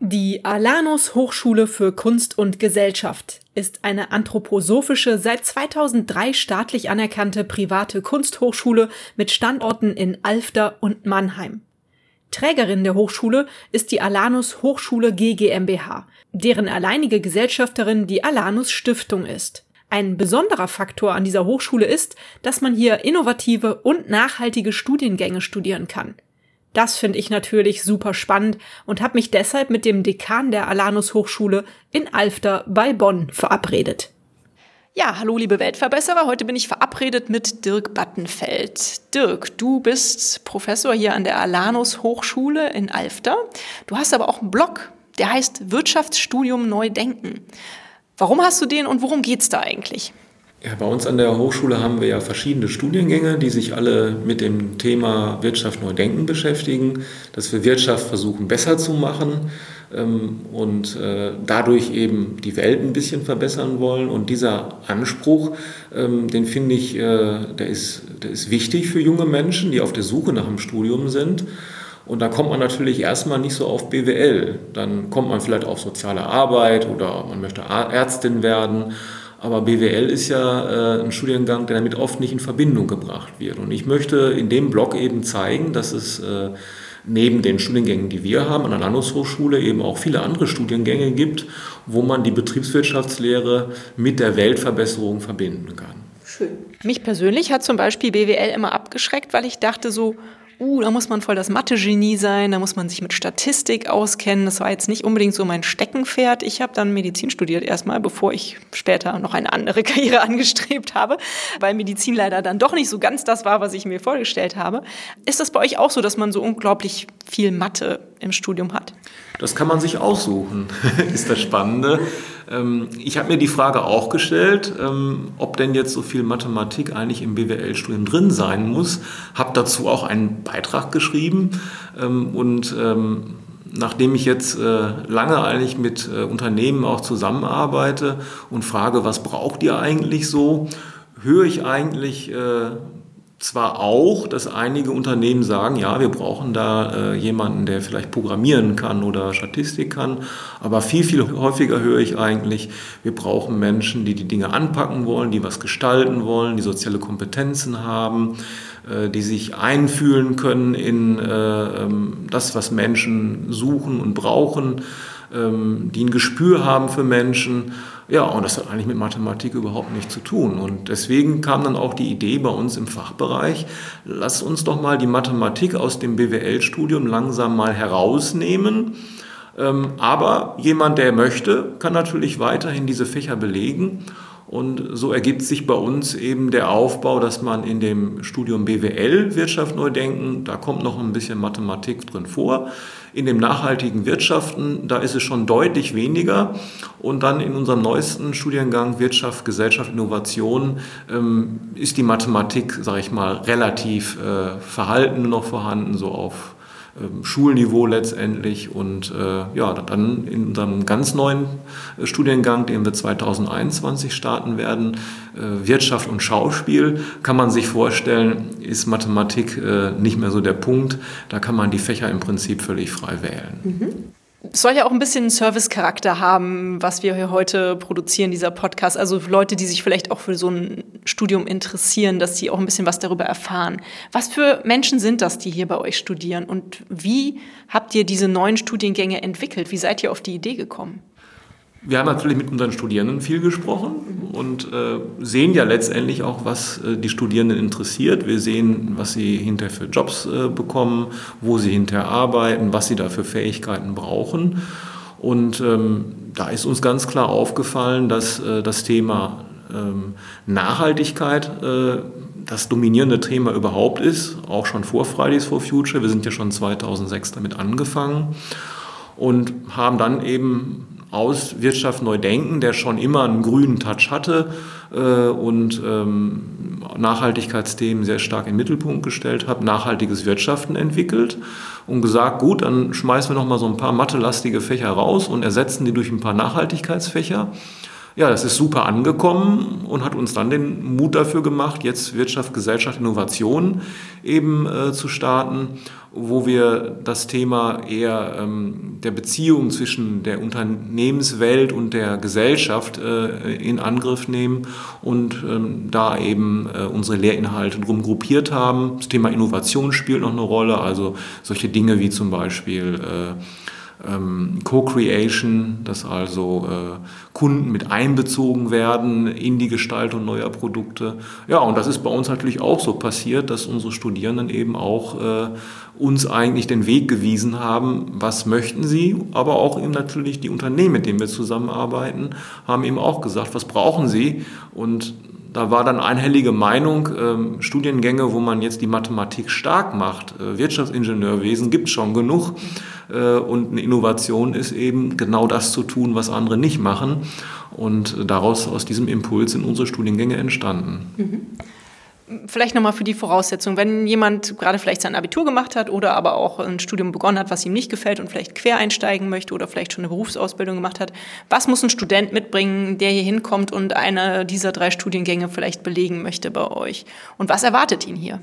Die Alanus Hochschule für Kunst und Gesellschaft ist eine anthroposophische, seit 2003 staatlich anerkannte private Kunsthochschule mit Standorten in Alfter und Mannheim. Trägerin der Hochschule ist die Alanus Hochschule GmbH, deren alleinige Gesellschafterin die Alanus Stiftung ist. Ein besonderer Faktor an dieser Hochschule ist, dass man hier innovative und nachhaltige Studiengänge studieren kann. Das finde ich natürlich super spannend und habe mich deshalb mit dem Dekan der Alanus Hochschule in Alfter bei Bonn verabredet. Ja, hallo liebe Weltverbesserer. Heute bin ich verabredet mit Dirk Battenfeld. Dirk, du bist Professor hier an der Alanus Hochschule in Alfter. Du hast aber auch einen Blog, der heißt Wirtschaftsstudium Neu Denken. Warum hast du den und worum geht's da eigentlich? Ja, bei uns an der Hochschule haben wir ja verschiedene Studiengänge, die sich alle mit dem Thema Wirtschaft neu denken beschäftigen, dass wir Wirtschaft versuchen besser zu machen ähm, und äh, dadurch eben die Welt ein bisschen verbessern wollen. Und dieser Anspruch, ähm, den finde ich, äh, der, ist, der ist wichtig für junge Menschen, die auf der Suche nach einem Studium sind. Und da kommt man natürlich erstmal nicht so auf BWL. Dann kommt man vielleicht auf soziale Arbeit oder man möchte Ärztin werden. Aber BWL ist ja äh, ein Studiengang, der damit oft nicht in Verbindung gebracht wird. Und ich möchte in dem Blog eben zeigen, dass es äh, neben den Studiengängen, die wir haben, an der Landeshochschule eben auch viele andere Studiengänge gibt, wo man die Betriebswirtschaftslehre mit der Weltverbesserung verbinden kann. Schön. Mich persönlich hat zum Beispiel BWL immer abgeschreckt, weil ich dachte so, uh, da muss man voll das Mathe-Genie sein, da muss man sich mit Statistik auskennen. Das war jetzt nicht unbedingt so mein Steckenpferd. Ich habe dann Medizin studiert erstmal, bevor ich später noch eine andere Karriere angestrebt habe, weil Medizin leider dann doch nicht so ganz das war, was ich mir vorgestellt habe. Ist das bei euch auch so, dass man so unglaublich viel Mathe im Studium hat? Das kann man sich aussuchen, ist das Spannende. Ähm, ich habe mir die Frage auch gestellt, ähm, ob denn jetzt so viel Mathematik eigentlich im BWL-Studium drin sein muss. Habe dazu auch einen Beitrag geschrieben ähm, und nachdem ich jetzt äh, lange eigentlich mit äh, Unternehmen auch zusammenarbeite und frage, was braucht ihr eigentlich so, höre ich eigentlich äh, zwar auch, dass einige Unternehmen sagen, ja, wir brauchen da äh, jemanden, der vielleicht programmieren kann oder Statistik kann, aber viel, viel häufiger höre ich eigentlich, wir brauchen Menschen, die die Dinge anpacken wollen, die was gestalten wollen, die soziale Kompetenzen haben, äh, die sich einfühlen können in äh, ähm, das, was Menschen suchen und brauchen, ähm, die ein Gespür haben für Menschen ja, und das hat eigentlich mit Mathematik überhaupt nichts zu tun. Und deswegen kam dann auch die Idee bei uns im Fachbereich, lass uns doch mal die Mathematik aus dem BWL-Studium langsam mal herausnehmen. Ähm, aber jemand, der möchte, kann natürlich weiterhin diese Fächer belegen. Und so ergibt sich bei uns eben der Aufbau, dass man in dem Studium BWL Wirtschaft neu denken, da kommt noch ein bisschen Mathematik drin vor. In dem nachhaltigen Wirtschaften, da ist es schon deutlich weniger. Und dann in unserem neuesten Studiengang Wirtschaft, Gesellschaft, Innovation ähm, ist die Mathematik, sage ich mal, relativ äh, verhalten noch vorhanden, so auf Schulniveau letztendlich. Und äh, ja, dann in unserem ganz neuen äh, Studiengang, den wir 2021 starten werden, äh, Wirtschaft und Schauspiel, kann man sich vorstellen, ist Mathematik äh, nicht mehr so der Punkt. Da kann man die Fächer im Prinzip völlig frei wählen. Mhm. Es soll ja auch ein bisschen Service-Charakter haben, was wir hier heute produzieren, dieser Podcast. Also Leute, die sich vielleicht auch für so ein Studium interessieren, dass sie auch ein bisschen was darüber erfahren. Was für Menschen sind das, die hier bei euch studieren? Und wie habt ihr diese neuen Studiengänge entwickelt? Wie seid ihr auf die Idee gekommen? Wir haben natürlich mit unseren Studierenden viel gesprochen und äh, sehen ja letztendlich auch, was äh, die Studierenden interessiert. Wir sehen, was sie hinterher für Jobs äh, bekommen, wo sie hinterher arbeiten, was sie da für Fähigkeiten brauchen. Und ähm, da ist uns ganz klar aufgefallen, dass äh, das Thema ähm, Nachhaltigkeit äh, das dominierende Thema überhaupt ist, auch schon vor Fridays for Future. Wir sind ja schon 2006 damit angefangen und haben dann eben aus Wirtschaft neu denken, der schon immer einen grünen Touch hatte äh, und ähm, Nachhaltigkeitsthemen sehr stark in den Mittelpunkt gestellt hat, nachhaltiges Wirtschaften entwickelt und gesagt, gut, dann schmeißen wir noch mal so ein paar mathelastige Fächer raus und ersetzen die durch ein paar Nachhaltigkeitsfächer. Ja, das ist super angekommen und hat uns dann den Mut dafür gemacht, jetzt Wirtschaft, Gesellschaft, Innovation eben äh, zu starten, wo wir das Thema eher ähm, der Beziehung zwischen der Unternehmenswelt und der Gesellschaft äh, in Angriff nehmen und ähm, da eben äh, unsere Lehrinhalte drum gruppiert haben. Das Thema Innovation spielt noch eine Rolle, also solche Dinge wie zum Beispiel äh, ähm, Co-Creation, dass also äh, Kunden mit einbezogen werden in die Gestaltung neuer Produkte. Ja, und das ist bei uns natürlich auch so passiert, dass unsere Studierenden eben auch äh, uns eigentlich den Weg gewiesen haben, was möchten sie, aber auch eben natürlich die Unternehmen, mit denen wir zusammenarbeiten, haben eben auch gesagt, was brauchen sie und da war dann einhellige Meinung, ähm, Studiengänge, wo man jetzt die Mathematik stark macht, äh, Wirtschaftsingenieurwesen gibt es schon genug äh, und eine Innovation ist eben genau das zu tun, was andere nicht machen. Und daraus, aus diesem Impuls sind unsere Studiengänge entstanden. Mhm. Vielleicht nochmal für die Voraussetzung, wenn jemand gerade vielleicht sein Abitur gemacht hat oder aber auch ein Studium begonnen hat, was ihm nicht gefällt und vielleicht quer einsteigen möchte oder vielleicht schon eine Berufsausbildung gemacht hat, was muss ein Student mitbringen, der hier hinkommt und eine dieser drei Studiengänge vielleicht belegen möchte bei euch? Und was erwartet ihn hier?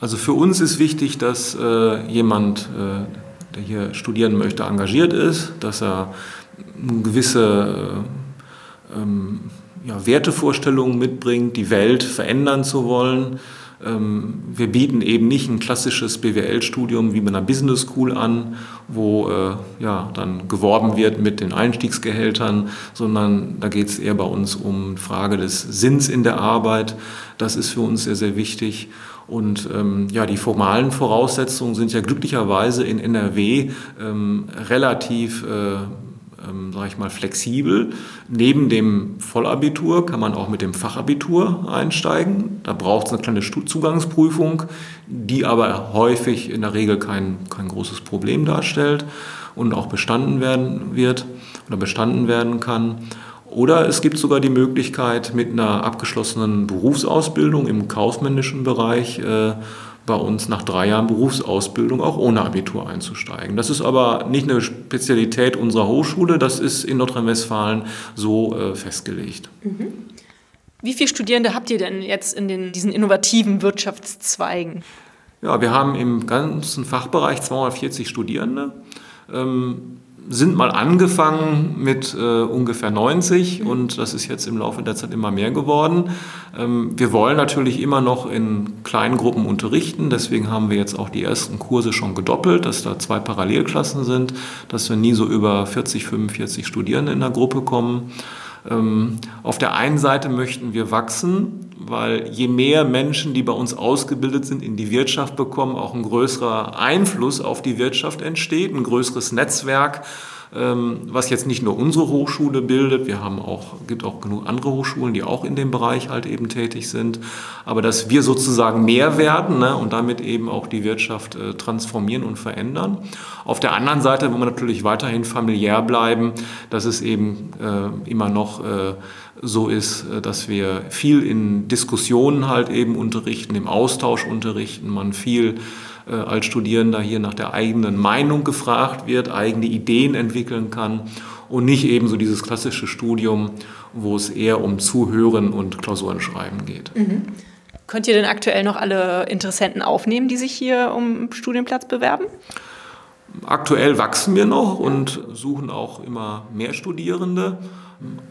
Also für uns ist wichtig, dass äh, jemand, äh, der hier studieren möchte, engagiert ist, dass er eine gewisse äh, ähm, ja, Wertevorstellungen mitbringt, die Welt verändern zu wollen. Ähm, wir bieten eben nicht ein klassisches BWL-Studium wie bei einer Business School an, wo äh, ja, dann geworben wird mit den Einstiegsgehältern, sondern da geht es eher bei uns um Frage des Sinns in der Arbeit. Das ist für uns sehr, sehr wichtig. Und ähm, ja, die formalen Voraussetzungen sind ja glücklicherweise in NRW ähm, relativ äh, ähm, sage ich mal, flexibel. Neben dem Vollabitur kann man auch mit dem Fachabitur einsteigen. Da braucht es eine kleine Zugangsprüfung, die aber häufig in der Regel kein, kein großes Problem darstellt und auch bestanden werden wird oder bestanden werden kann. Oder es gibt sogar die Möglichkeit, mit einer abgeschlossenen Berufsausbildung im kaufmännischen Bereich äh, bei uns nach drei Jahren Berufsausbildung auch ohne Abitur einzusteigen. Das ist aber nicht eine Spezialität unserer Hochschule, das ist in Nordrhein-Westfalen so äh, festgelegt. Mhm. Wie viele Studierende habt ihr denn jetzt in den, diesen innovativen Wirtschaftszweigen? Ja, wir haben im ganzen Fachbereich 240 Studierende. Ähm, sind mal angefangen mit äh, ungefähr 90 und das ist jetzt im Laufe der Zeit immer mehr geworden. Ähm, wir wollen natürlich immer noch in kleinen Gruppen unterrichten, deswegen haben wir jetzt auch die ersten Kurse schon gedoppelt, dass da zwei Parallelklassen sind, dass wir nie so über 40, 45 Studierende in der Gruppe kommen. Ähm, auf der einen Seite möchten wir wachsen, weil je mehr Menschen, die bei uns ausgebildet sind, in die Wirtschaft bekommen, auch ein größerer Einfluss auf die Wirtschaft entsteht, ein größeres Netzwerk was jetzt nicht nur unsere Hochschule bildet, wir haben auch, gibt auch genug andere Hochschulen, die auch in dem Bereich halt eben tätig sind, aber dass wir sozusagen mehr werden ne, und damit eben auch die Wirtschaft äh, transformieren und verändern. Auf der anderen Seite wollen wir natürlich weiterhin familiär bleiben, dass es eben äh, immer noch äh, so ist, äh, dass wir viel in Diskussionen halt eben unterrichten, im Austausch unterrichten, man viel äh, als Studierender hier nach der eigenen Meinung gefragt wird, eigene Ideen entwickeln kann und nicht eben so dieses klassische Studium, wo es eher um Zuhören und Klausuren schreiben geht. Mhm. Könnt ihr denn aktuell noch alle Interessenten aufnehmen, die sich hier um Studienplatz bewerben? Aktuell wachsen wir noch und suchen auch immer mehr Studierende.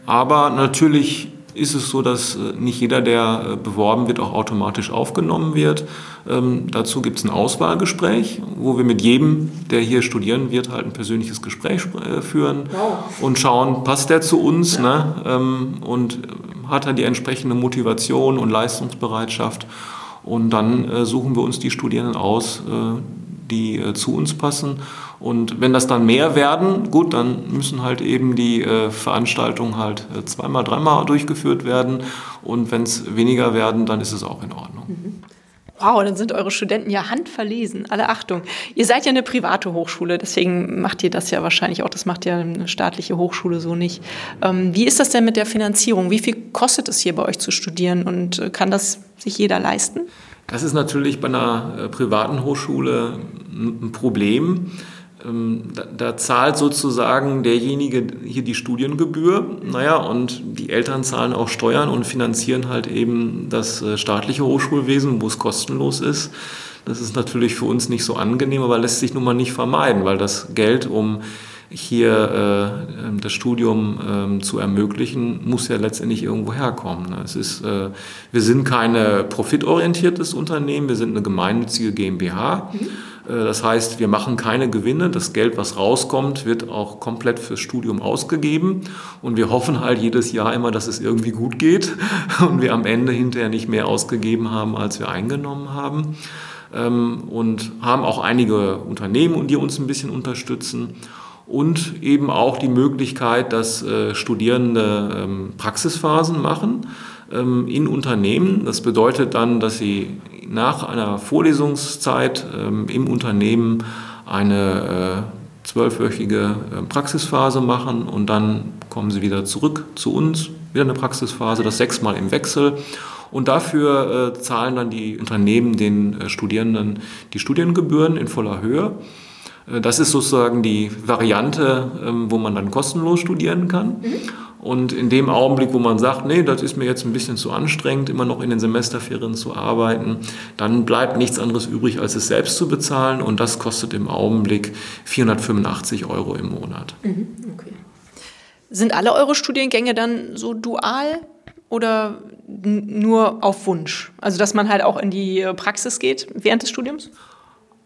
Aber natürlich ist es so, dass äh, nicht jeder, der äh, beworben wird, auch automatisch aufgenommen wird. Ähm, dazu gibt es ein Auswahlgespräch, wo wir mit jedem, der hier studieren wird, halt ein persönliches Gespräch äh, führen wow. und schauen, passt der zu uns ne? ähm, und hat er die entsprechende Motivation und Leistungsbereitschaft. Und dann äh, suchen wir uns die Studierenden aus, äh, die zu uns passen. Und wenn das dann mehr werden, gut, dann müssen halt eben die äh, Veranstaltungen halt äh, zweimal, dreimal durchgeführt werden. Und wenn es weniger werden, dann ist es auch in Ordnung. Mhm. Wow, dann sind eure Studenten ja handverlesen. Alle Achtung. Ihr seid ja eine private Hochschule, deswegen macht ihr das ja wahrscheinlich auch. Das macht ja eine staatliche Hochschule so nicht. Ähm, wie ist das denn mit der Finanzierung? Wie viel kostet es hier bei euch zu studieren und äh, kann das sich jeder leisten? Das ist natürlich bei einer äh, privaten Hochschule ein Problem. Ähm, da, da, zahlt sozusagen derjenige hier die Studiengebühr, naja, und die Eltern zahlen auch Steuern und finanzieren halt eben das äh, staatliche Hochschulwesen, wo es kostenlos ist. Das ist natürlich für uns nicht so angenehm, aber lässt sich nun mal nicht vermeiden, weil das Geld, um hier äh, ähm, das Studium äh, zu ermöglichen, muss ja letztendlich irgendwo herkommen. Ne? Es ist, äh, wir sind keine profitorientiertes Unternehmen, wir sind eine gemeinnützige GmbH. Mhm. Äh, das heißt, wir machen keine Gewinne. Das Geld, was rauskommt, wird auch komplett fürs Studium ausgegeben. Und wir hoffen halt jedes Jahr immer, dass es irgendwie gut geht und wir am Ende hinterher nicht mehr ausgegeben haben, als wir eingenommen haben. Ähm, und haben auch einige Unternehmen, die uns ein bisschen unterstützen und eben auch die Möglichkeit, dass äh, Studierende ähm, Praxisphasen machen in Unternehmen. Das bedeutet dann, dass sie nach einer Vorlesungszeit ähm, im Unternehmen eine äh, zwölfwöchige äh, Praxisphase machen und dann kommen sie wieder zurück zu uns, wieder eine Praxisphase, das sechsmal im Wechsel. Und dafür zahlen dann die Unternehmen den Studierenden die Studiengebühren in voller Höhe. Äh, das ist sozusagen die Variante, ähm, wo man dann kostenlos studieren kann. Mhm. Und in dem Augenblick, wo man sagt, nee, das ist mir jetzt ein bisschen zu anstrengend, immer noch in den Semesterferien zu arbeiten, dann bleibt nichts anderes übrig, als es selbst zu bezahlen. Und das kostet im Augenblick 485 Euro im Monat. Mhm, okay. Sind alle eure Studiengänge dann so dual oder nur auf Wunsch? Also, dass man halt auch in die Praxis geht während des Studiums?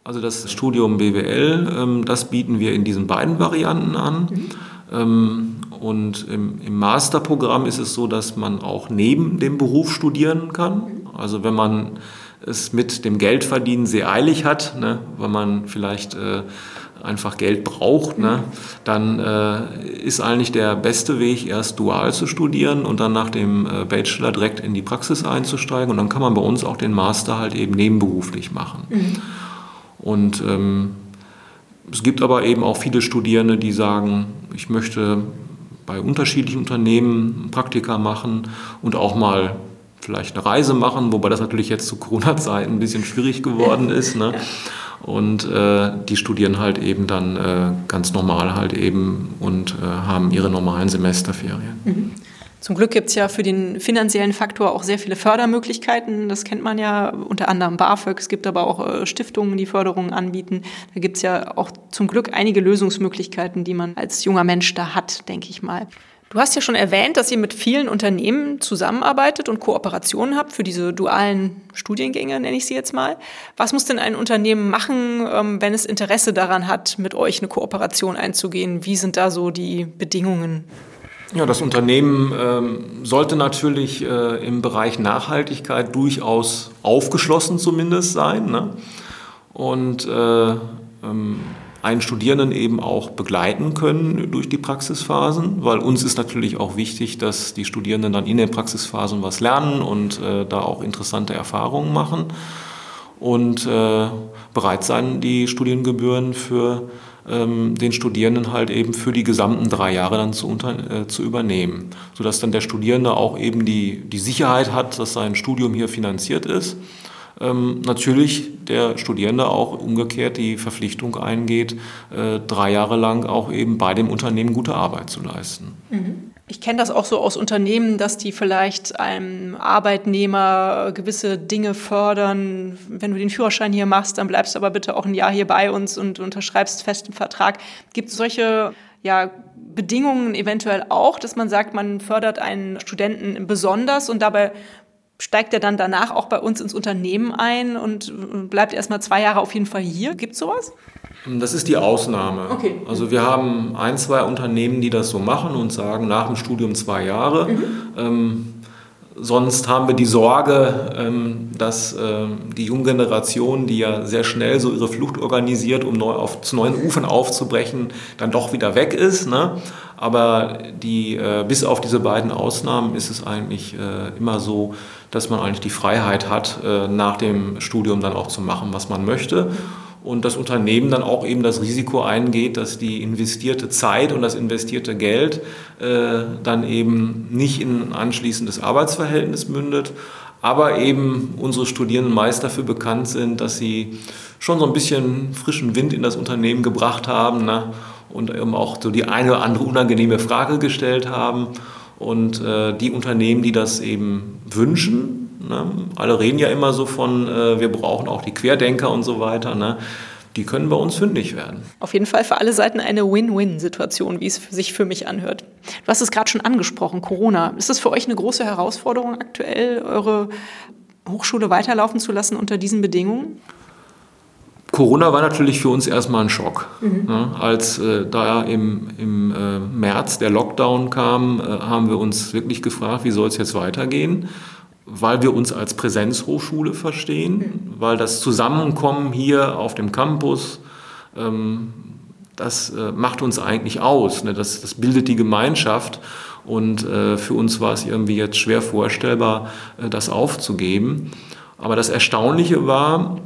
Also das Studium BWL, ähm, das bieten wir in diesen beiden Varianten an. Mhm. Ähm, und im, im, Masterprogramm ist es so, dass man auch neben dem Beruf studieren kann. Also wenn man es mit dem Geldverdienen sehr eilig hat, ne, weil man vielleicht äh, einfach Geld braucht, ne, dann äh, ist eigentlich der beste Weg, erst dual zu studieren und dann nach dem äh, Bachelor direkt in die Praxis einzusteigen. Und dann kann man bei uns auch den Master halt eben nebenberuflich machen. Mhm. Und ähm, es gibt aber eben auch viele Studierende, die sagen, ich möchte bei unterschiedlichen Unternehmen Praktika machen und auch mal vielleicht eine Reise machen, wobei das natürlich jetzt zu Corona-Zeiten ein bisschen schwierig geworden ist. Ne? Und äh, die studieren halt eben dann äh, ganz normal halt eben und äh, haben ihre normalen Semesterferien. Mhm. Zum Glück gibt es ja für den finanziellen Faktor auch sehr viele Fördermöglichkeiten. Das kennt man ja unter anderem BAföG. Es gibt aber auch äh, Stiftungen, die Förderungen anbieten. Da gibt es ja auch zum Glück einige Lösungsmöglichkeiten, die man als junger Mensch da hat, denke ich mal. Du hast ja schon erwähnt, dass ihr mit vielen Unternehmen zusammenarbeitet und Kooperationen habt für diese dualen Studiengänge, nenne ich sie jetzt mal. Was muss denn ein Unternehmen machen, ähm, wenn es Interesse daran hat, mit euch eine Kooperation einzugehen? Wie sind da so die Bedingungen? Ja, das Unternehmen ähm, sollte natürlich äh, im Bereich Nachhaltigkeit durchaus aufgeschlossen zumindest sein ne? und äh, ähm, einen Studierenden eben auch begleiten können durch die Praxisphasen, weil uns ist natürlich auch wichtig, dass die Studierenden dann in den Praxisphasen was lernen und äh, da auch interessante Erfahrungen machen und äh, bereit sein, die Studiengebühren für den Studierenden halt eben für die gesamten drei Jahre dann zu, unter, äh, zu übernehmen, sodass dann der Studierende auch eben die, die Sicherheit hat, dass sein Studium hier finanziert ist. Ähm, natürlich der Studierende auch umgekehrt die Verpflichtung eingeht, äh, drei Jahre lang auch eben bei dem Unternehmen gute Arbeit zu leisten. Mhm. Ich kenne das auch so aus Unternehmen, dass die vielleicht einem Arbeitnehmer gewisse Dinge fördern. Wenn du den Führerschein hier machst, dann bleibst du aber bitte auch ein Jahr hier bei uns und unterschreibst festen Vertrag. Gibt es solche ja, Bedingungen eventuell auch, dass man sagt, man fördert einen Studenten besonders und dabei steigt er dann danach auch bei uns ins Unternehmen ein und bleibt erstmal zwei Jahre auf jeden Fall hier? Gibt es sowas? Das ist die Ausnahme. Okay. Also wir haben ein, zwei Unternehmen, die das so machen und sagen, nach dem Studium zwei Jahre. Mhm. Ähm, Sonst haben wir die Sorge, ähm, dass ähm, die junge Generation, die ja sehr schnell so ihre Flucht organisiert, um neu auf, zu neuen Ufern aufzubrechen, dann doch wieder weg ist. Ne? Aber die, äh, bis auf diese beiden Ausnahmen ist es eigentlich äh, immer so, dass man eigentlich die Freiheit hat, äh, nach dem Studium dann auch zu machen, was man möchte und das Unternehmen dann auch eben das Risiko eingeht, dass die investierte Zeit und das investierte Geld äh, dann eben nicht in ein anschließendes Arbeitsverhältnis mündet, aber eben unsere Studierenden meist dafür bekannt sind, dass sie schon so ein bisschen frischen Wind in das Unternehmen gebracht haben ne? und eben auch so die eine oder andere unangenehme Frage gestellt haben. Und äh, die Unternehmen, die das eben wünschen, Ne? Alle reden ja immer so von, äh, wir brauchen auch die Querdenker und so weiter. Ne? Die können bei uns fündig werden. Auf jeden Fall für alle Seiten eine Win-Win-Situation, wie es sich für mich anhört. Du hast es gerade schon angesprochen, Corona. Ist das für euch eine große Herausforderung aktuell, eure Hochschule weiterlaufen zu lassen unter diesen Bedingungen? Corona war natürlich für uns erstmal ein Schock. Mhm. Ja, ne? als äh, da im, im äh, März der Lockdown kam, äh, haben wir uns wirklich gefragt, wie soll es jetzt weitergehen? weil wir uns als Präsenzhochschule verstehen, mhm. weil das Zusammenkommen hier auf dem Campus, ähm, das äh, macht uns eigentlich aus. Ne? Das, das bildet die Gemeinschaft. Und äh, für uns war es irgendwie jetzt schwer vorstellbar, äh, das aufzugeben. Aber das Erstaunliche war,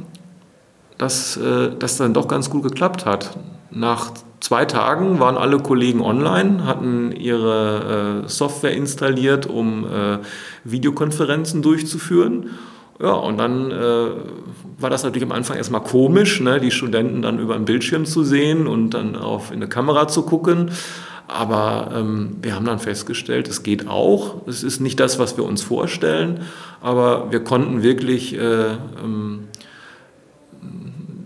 dass äh, das dann doch ganz gut geklappt hat. Nach zwei Tagen waren alle Kollegen online, hatten ihre äh, Software installiert, um äh, Videokonferenzen durchzuführen. Ja, und dann äh, war das natürlich am Anfang erstmal komisch, ne, die Studenten dann über einen Bildschirm zu sehen und dann auf in eine Kamera zu gucken. Aber ähm, wir haben dann festgestellt, es geht auch. Es ist nicht das, was wir uns vorstellen, aber wir konnten wirklich äh, ähm,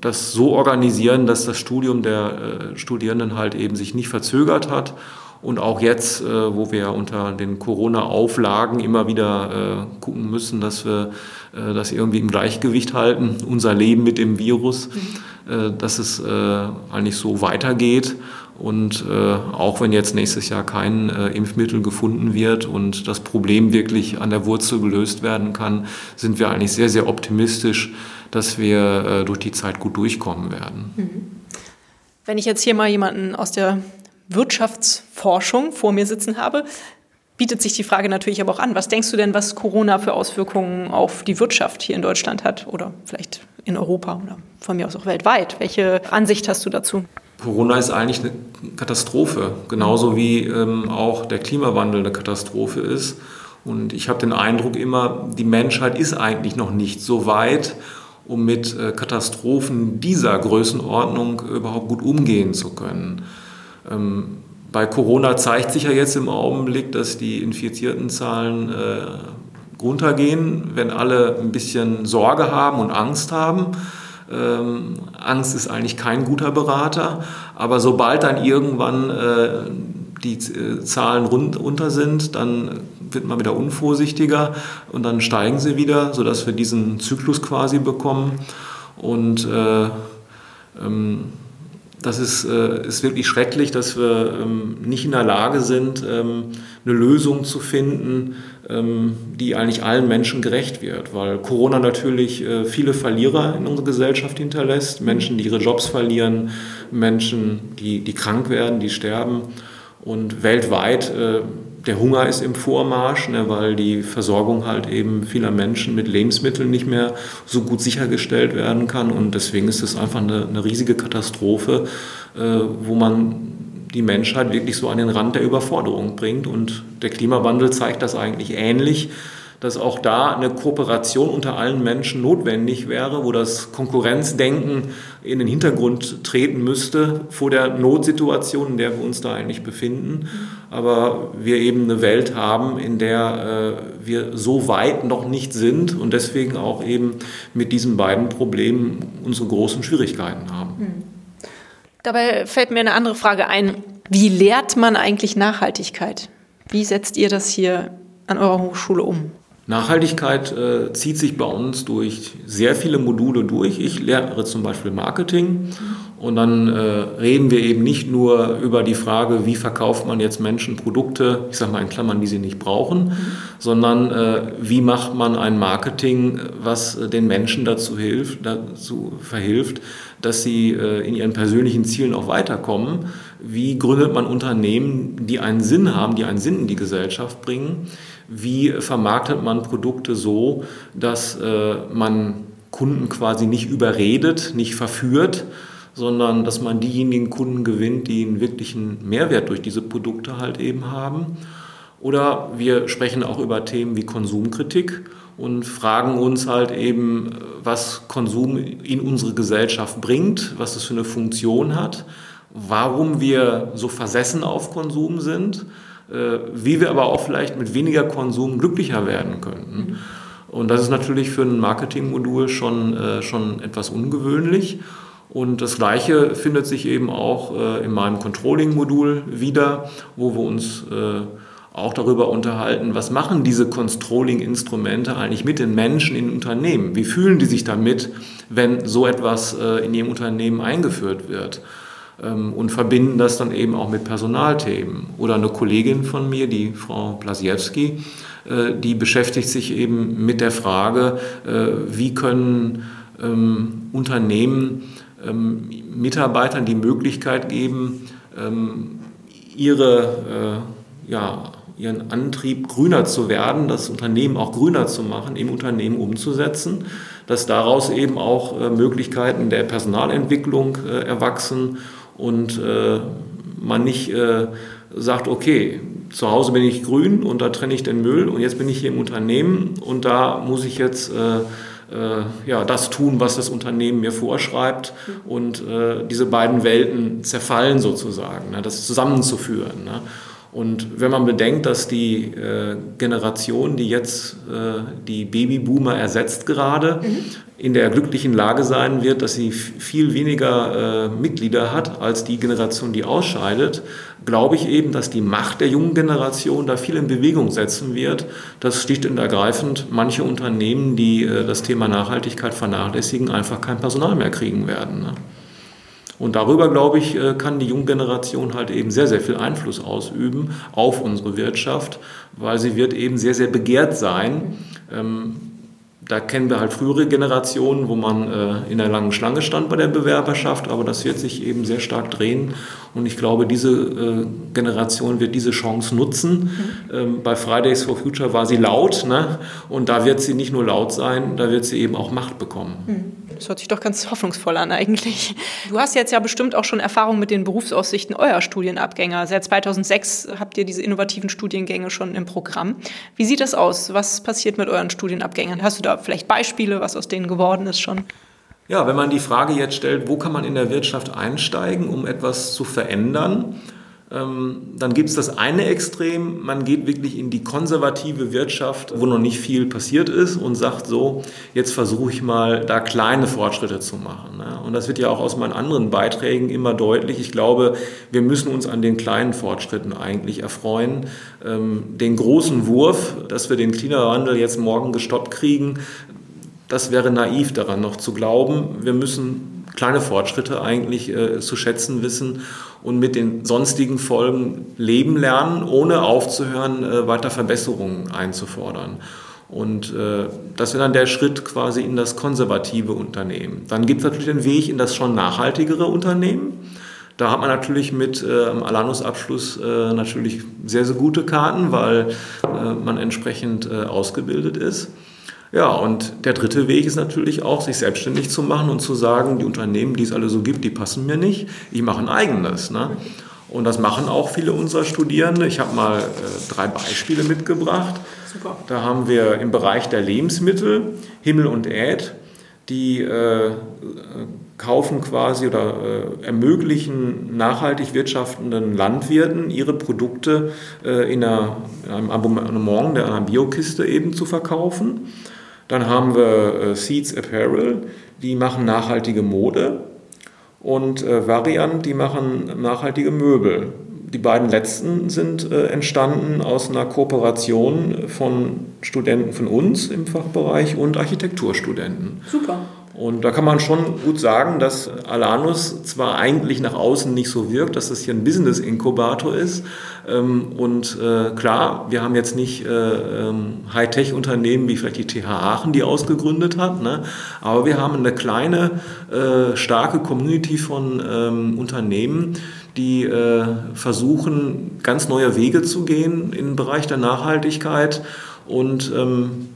das so organisieren, dass das Studium der äh, Studierenden halt eben sich nicht verzögert hat. Und auch jetzt, äh, wo wir unter den Corona-Auflagen immer wieder äh, gucken müssen, dass wir äh, das irgendwie im Gleichgewicht halten, unser Leben mit dem Virus, mhm. äh, dass es äh, eigentlich so weitergeht. Und auch wenn jetzt nächstes Jahr kein Impfmittel gefunden wird und das Problem wirklich an der Wurzel gelöst werden kann, sind wir eigentlich sehr, sehr optimistisch, dass wir äh, durch die Zeit gut durchkommen werden. Mhm. Wenn ich jetzt hier mal jemanden aus der Wirtschaftsforschung vor mir sitzen habe, bietet sich die Frage natürlich aber auch an. Was denkst du denn, was Corona für Auswirkungen auf die Wirtschaft hier in Deutschland hat oder vielleicht in Europa oder von mir aus auch weltweit? Welche Ansicht hast du dazu? Corona ist eigentlich eine Katastrophe, genauso wie ähm, auch der Klimawandel eine Katastrophe ist. Und ich habe den Eindruck immer, die Menschheit ist eigentlich noch nicht so weit, um mit äh, Katastrophen dieser Größenordnung überhaupt gut umgehen zu können. Ähm, bei Corona zeigt sich ja jetzt im Augenblick, dass die infizierten Zahlen äh, runtergehen, wenn alle ein bisschen Sorge haben und Angst haben. Ähm, Angst ist eigentlich kein guter Berater, aber sobald dann irgendwann äh, die Zahlen runter sind, dann wird man wieder unvorsichtiger und dann steigen sie wieder, sodass wir diesen Zyklus quasi bekommen. Und äh, ähm, das ist, äh, ist wirklich schrecklich, dass wir ähm, nicht in der Lage sind, ähm, eine Lösung zu finden, ähm, die eigentlich allen Menschen gerecht wird, weil Corona natürlich äh, viele Verlierer in unserer Gesellschaft hinterlässt, Menschen, die ihre Jobs verlieren, Menschen, die, die krank werden, die sterben. Und weltweit äh, der Hunger ist im Vormarsch, ne, weil die Versorgung halt eben vieler Menschen mit Lebensmitteln nicht mehr so gut sichergestellt werden kann. Und deswegen ist es einfach eine, eine riesige Katastrophe, äh, wo man die Menschheit wirklich so an den Rand der Überforderung bringt. Und der Klimawandel zeigt das eigentlich ähnlich dass auch da eine Kooperation unter allen Menschen notwendig wäre, wo das Konkurrenzdenken in den Hintergrund treten müsste vor der Notsituation, in der wir uns da eigentlich befinden. Aber wir eben eine Welt haben, in der äh, wir so weit noch nicht sind und deswegen auch eben mit diesen beiden Problemen unsere großen Schwierigkeiten haben. Hm. Dabei fällt mir eine andere Frage ein. Wie lehrt man eigentlich Nachhaltigkeit? Wie setzt ihr das hier an eurer Hochschule um? Nachhaltigkeit äh, zieht sich bei uns durch sehr viele Module durch. Ich lehre zum Beispiel Marketing Und dann äh, reden wir eben nicht nur über die Frage, wie verkauft man jetzt Menschen Produkte, ich sage mal in Klammern, die sie nicht brauchen, sondern äh, wie macht man ein Marketing, was äh, den Menschen dazu hilft, dazu verhilft, dass sie äh, in ihren persönlichen Zielen auch weiterkommen. Wie gründet man Unternehmen, die einen Sinn haben, die einen Sinn in die Gesellschaft bringen? Wie vermarktet man Produkte so, dass äh, man Kunden quasi nicht überredet, nicht verführt, sondern dass man diejenigen Kunden gewinnt, die einen wirklichen Mehrwert durch diese Produkte halt eben haben. Oder wir sprechen auch über Themen wie Konsumkritik und fragen uns halt eben, was Konsum in unsere Gesellschaft bringt, was das für eine Funktion hat, warum wir so versessen auf Konsum sind, wie wir aber auch vielleicht mit weniger Konsum glücklicher werden könnten. Und das ist natürlich für ein Marketingmodul schon, äh, schon etwas ungewöhnlich. Und das Gleiche findet sich eben auch äh, in meinem Controlling-Modul wieder, wo wir uns äh, auch darüber unterhalten, was machen diese Controlling-Instrumente eigentlich mit den Menschen in Unternehmen? Wie fühlen die sich damit, wenn so etwas äh, in ihrem Unternehmen eingeführt wird? Ähm, und verbinden das dann eben auch mit Personalthemen. Oder eine Kollegin von mir, die Frau Plasiewski, äh, die beschäftigt sich eben mit der Frage, äh, wie können ähm, Unternehmen ähm, Mitarbeitern die Möglichkeit geben, ihre, äh, ja, ihren Antrieb grüner zu werden, das Unternehmen auch grüner zu machen, im Unternehmen umzusetzen, dass daraus eben auch Möglichkeiten der Personalentwicklung erwachsen und äh, man nicht äh, sagt, okay, zu Hause bin ich grün und da trenne ich den Müll und jetzt bin ich hier im Unternehmen und da muss ich jetzt äh, äh, ja, das tun, was das Unternehmen mir vorschreibt und äh, diese beiden Welten zerfallen sozusagen, ne, das zusammenzuführen. Ne. Und wenn man bedenkt, dass die äh, Generation, die jetzt äh, die Babyboomer ersetzt gerade, mhm. in der glücklichen Lage sein wird, dass sie viel weniger äh, Mitglieder hat als die Generation, die ausscheidet, glaube ich eben, dass die Macht der jungen Generation da viel in Bewegung setzen wird, dass schlicht und ergreifend manche Unternehmen, die äh, das Thema Nachhaltigkeit vernachlässigen, einfach kein Personal mehr kriegen werden. Ne? Und darüber, glaube ich, äh, kann die junge Generation halt eben sehr, sehr viel Einfluss ausüben auf unsere Wirtschaft, weil sie wird eben sehr, sehr begehrt sein. Ähm, da kennen wir halt frühere Generationen, wo man äh, in der langen Schlange stand bei der Bewerberschaft, aber das wird sich eben sehr stark drehen. Und ich glaube, diese äh, Generation wird diese Chance nutzen. Mhm. Ähm, bei Fridays for Future war sie laut ne? und da wird sie nicht nur laut sein, da wird sie eben auch Macht bekommen. Das hört sich doch ganz hoffnungsvoll an eigentlich. Du hast jetzt ja bestimmt auch schon Erfahrung mit den Berufsaussichten eurer Studienabgänger. Seit 2006 habt ihr diese innovativen Studiengänge schon im Programm. Wie sieht das aus? Was passiert mit euren Studienabgängern? Hast du da vielleicht Beispiele, was aus denen geworden ist schon? Ja, wenn man die Frage jetzt stellt, wo kann man in der Wirtschaft einsteigen, um etwas zu verändern, dann gibt es das eine Extrem, man geht wirklich in die konservative Wirtschaft, wo noch nicht viel passiert ist und sagt so, jetzt versuche ich mal da kleine Fortschritte zu machen. Ne? Und das wird ja auch aus meinen anderen Beiträgen immer deutlich. Ich glaube, wir müssen uns an den kleinen Fortschritten eigentlich erfreuen. Ähm, den großen Wurf, dass wir den Klimawandel jetzt morgen gestoppt kriegen, das wäre naiv daran noch zu glauben. Wir müssen kleine Fortschritte eigentlich äh, zu schätzen wissen und mit den sonstigen Folgen leben lernen, ohne aufzuhören, äh, weiter Verbesserungen einzufordern. Und äh, das wäre dann der Schritt quasi in das konservative Unternehmen. Dann gibt es natürlich den Weg in das schon nachhaltigere Unternehmen. Da hat man natürlich mit äh, Alanus-Abschluss äh, natürlich sehr, sehr gute Karten, weil äh, man entsprechend äh, ausgebildet ist. Ja, und der dritte Weg ist natürlich auch, sich selbstständig zu machen und zu sagen, die Unternehmen, die es alle so gibt, die passen mir nicht. Ich mache ein eigenes. Ne? Und das machen auch viele unserer Studierende. Ich habe mal äh, drei Beispiele mitgebracht. Super. Da haben wir im Bereich der Lebensmittel Himmel und Äd, die äh, kaufen quasi oder äh, ermöglichen nachhaltig wirtschaftenden Landwirten ihre Produkte äh, in, einer, in, einem Abonnement der einer Biokiste eben zu verkaufen. Dann haben wir äh, Seeds Apparel, die machen nachhaltige Mode. Und äh, Variant, die machen nachhaltige Möbel. Die beiden letzten sind äh, entstanden aus einer Kooperation von Studenten von uns im Fachbereich und Architekturstudenten. Super. Und da kann man schon gut sagen, dass Alanus zwar eigentlich nach außen nicht so wirkt, dass das hier ein Business-Inkubator ist. Ähm, und äh, klar, wir haben jetzt nicht äh, ähm, Hightech-Unternehmen wie vielleicht die TH Aachen, die ausgegründet hat, ne? aber wir haben eine kleine, äh, starke Community von ähm, Unternehmen, die versuchen, ganz neue Wege zu gehen im Bereich der Nachhaltigkeit und ähm,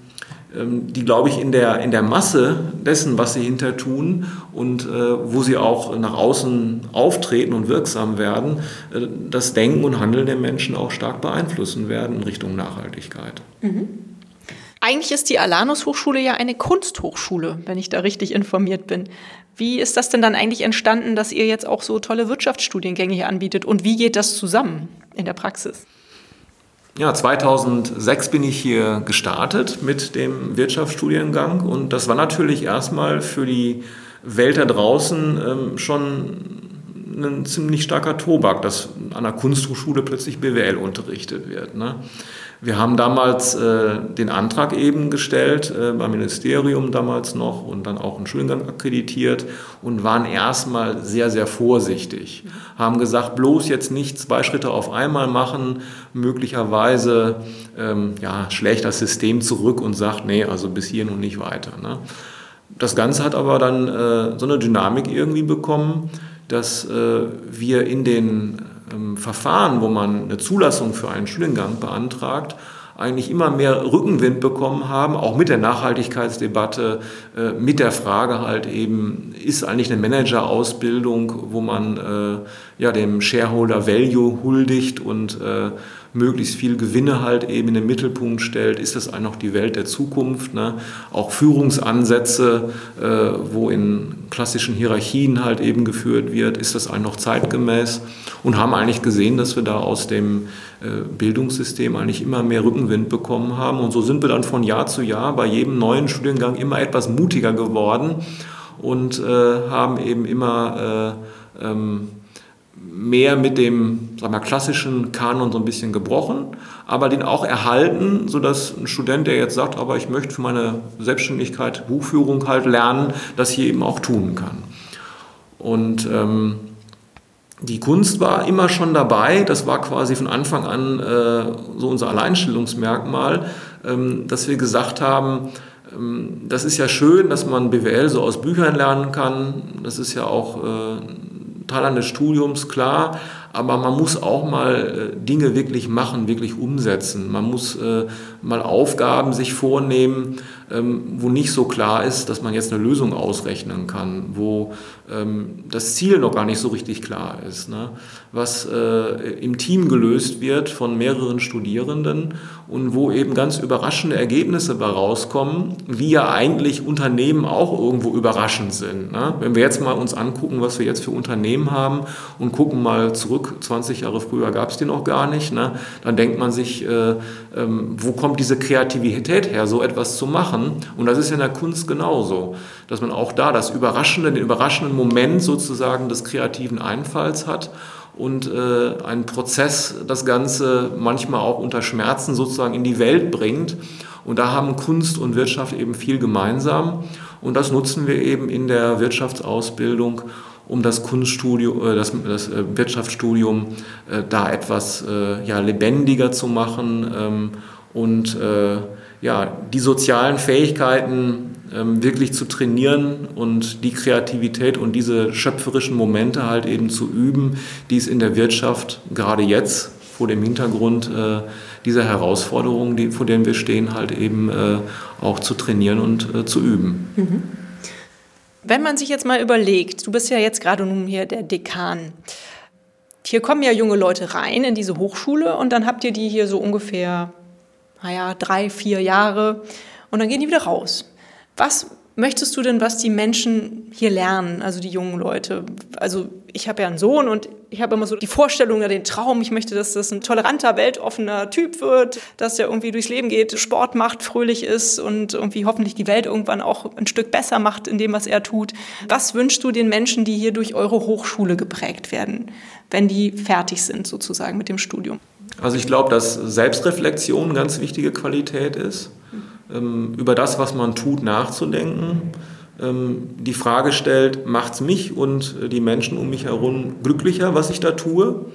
die, glaube ich, in der, in der Masse dessen, was sie hinter tun und äh, wo sie auch nach außen auftreten und wirksam werden, äh, das Denken und Handeln der Menschen auch stark beeinflussen werden in Richtung Nachhaltigkeit. Mhm. Eigentlich ist die Alanus Hochschule ja eine Kunsthochschule, wenn ich da richtig informiert bin. Wie ist das denn dann eigentlich entstanden, dass ihr jetzt auch so tolle Wirtschaftsstudiengänge hier anbietet und wie geht das zusammen in der Praxis? Ja, 2006 bin ich hier gestartet mit dem Wirtschaftsstudiengang und das war natürlich erstmal für die Welt da draußen ähm, schon ein ziemlich starker Tobak, dass an der Kunsthochschule plötzlich BWL unterrichtet wird. Ne? Wir haben damals äh, den Antrag eben gestellt, äh, beim Ministerium damals noch und dann auch einen Studiengang akkreditiert und waren erstmal sehr, sehr vorsichtig. Haben gesagt, bloß jetzt nicht zwei Schritte auf einmal machen, möglicherweise ähm, ja, schlägt das System zurück und sagt, nee, also bis hier und nicht weiter. Ne? Das Ganze hat aber dann äh, so eine Dynamik irgendwie bekommen, dass äh, wir in den ähm, Verfahren, wo man eine Zulassung für einen Studiengang beantragt, eigentlich immer mehr Rückenwind bekommen haben, auch mit der Nachhaltigkeitsdebatte, äh, mit der Frage halt eben, ist eigentlich eine Managerausbildung, wo man äh, ja dem Shareholder Value huldigt und äh, möglichst viel Gewinne halt eben in den Mittelpunkt stellt, ist das noch die Welt der Zukunft. Ne? Auch Führungsansätze, äh, wo in klassischen Hierarchien halt eben geführt wird, ist das noch zeitgemäß und haben eigentlich gesehen, dass wir da aus dem äh, Bildungssystem eigentlich immer mehr Rückenwind bekommen haben. Und so sind wir dann von Jahr zu Jahr bei jedem neuen Studiengang immer etwas mutiger geworden und äh, haben eben immer äh, ähm, mehr mit dem sag mal, klassischen Kanon so ein bisschen gebrochen, aber den auch erhalten, sodass ein Student, der jetzt sagt, aber ich möchte für meine Selbstständigkeit Buchführung halt lernen, das hier eben auch tun kann. Und ähm, die Kunst war immer schon dabei, das war quasi von Anfang an äh, so unser Alleinstellungsmerkmal, ähm, dass wir gesagt haben, ähm, das ist ja schön, dass man BWL so aus Büchern lernen kann, das ist ja auch äh, Teil eines Studiums, klar, aber man muss auch mal äh, Dinge wirklich machen, wirklich umsetzen. Man muss äh, mal Aufgaben sich vornehmen, ähm, wo nicht so klar ist, dass man jetzt eine Lösung ausrechnen kann, wo ähm, das Ziel noch gar nicht so richtig klar ist, ne? was äh, im Team gelöst wird von mehreren Studierenden und wo eben ganz überraschende Ergebnisse bei rauskommen, wie ja eigentlich Unternehmen auch irgendwo überraschend sind. Ne? Wenn wir jetzt mal uns angucken, was wir jetzt für Unternehmen haben und gucken mal zurück, 20 Jahre früher gab es die noch gar nicht, ne? dann denkt man sich, äh, ähm, wo kommt diese Kreativität her, so etwas zu machen? Und das ist in der Kunst genauso, dass man auch da das Überraschende, den überraschenden Moment sozusagen des kreativen Einfalls hat und äh, ein Prozess das Ganze manchmal auch unter Schmerzen sozusagen in die Welt bringt. Und da haben Kunst und Wirtschaft eben viel gemeinsam. Und das nutzen wir eben in der Wirtschaftsausbildung, um das Kunststudium, äh, das, das äh, Wirtschaftsstudium äh, da etwas ja, lebendiger zu machen ähm, und äh, ja, die sozialen Fähigkeiten ähm, wirklich zu trainieren und die Kreativität und diese schöpferischen Momente halt eben zu üben, die es in der Wirtschaft gerade jetzt vor dem Hintergrund äh, dieser Herausforderungen, die, vor denen wir stehen, halt eben äh, auch zu trainieren und äh, zu üben. Mhm. Wenn man sich jetzt mal überlegt, du bist ja jetzt gerade nun hier der Dekan. Hier kommen ja junge Leute rein in diese Hochschule und dann habt ihr die hier so ungefähr, naja, drei, vier Jahre und dann gehen die wieder raus. Was möchtest du denn, was die Menschen hier lernen, also die jungen Leute? Also ich habe ja einen Sohn und ich habe immer so die Vorstellung oder den Traum, ich möchte, dass das ein toleranter, weltoffener Typ wird, dass er irgendwie durchs Leben geht, Sport macht, fröhlich ist und irgendwie hoffentlich die Welt irgendwann auch ein Stück besser macht in dem, was er tut. Was wünschst du den Menschen, die hier durch eure Hochschule geprägt werden, wenn die fertig sind sozusagen mit dem Studium? Also ich glaube, dass Selbstreflexion eine ganz wichtige Qualität ist ähm, über das, was man tut, nachzudenken, ähm, die Frage stellt, macht es mich und die Menschen um mich herum glücklicher, was ich da tue?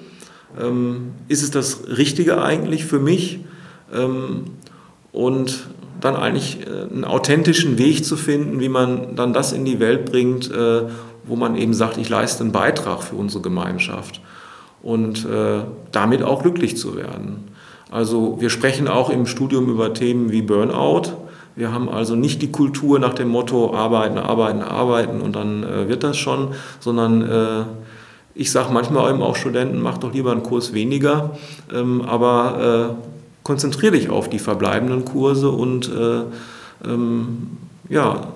Ähm, ist es das Richtige eigentlich für mich? Und dann eigentlich äh, einen authentischen Weg zu finden, wie man dann das in die Welt bringt, äh, wo man eben sagt, ich leiste einen Beitrag für unsere Gemeinschaft und äh, damit auch glücklich zu werden. Also wir sprechen auch im Studium über Themen wie Burnout. Wir haben also nicht die Kultur nach dem Motto arbeiten, arbeiten, arbeiten und dann äh, wird das schon, sondern äh, ich sage manchmal eben auch Studenten, mach doch lieber einen Kurs weniger, ähm, aber äh, konzentriere dich auf die verbleibenden Kurse und äh, ähm, ja,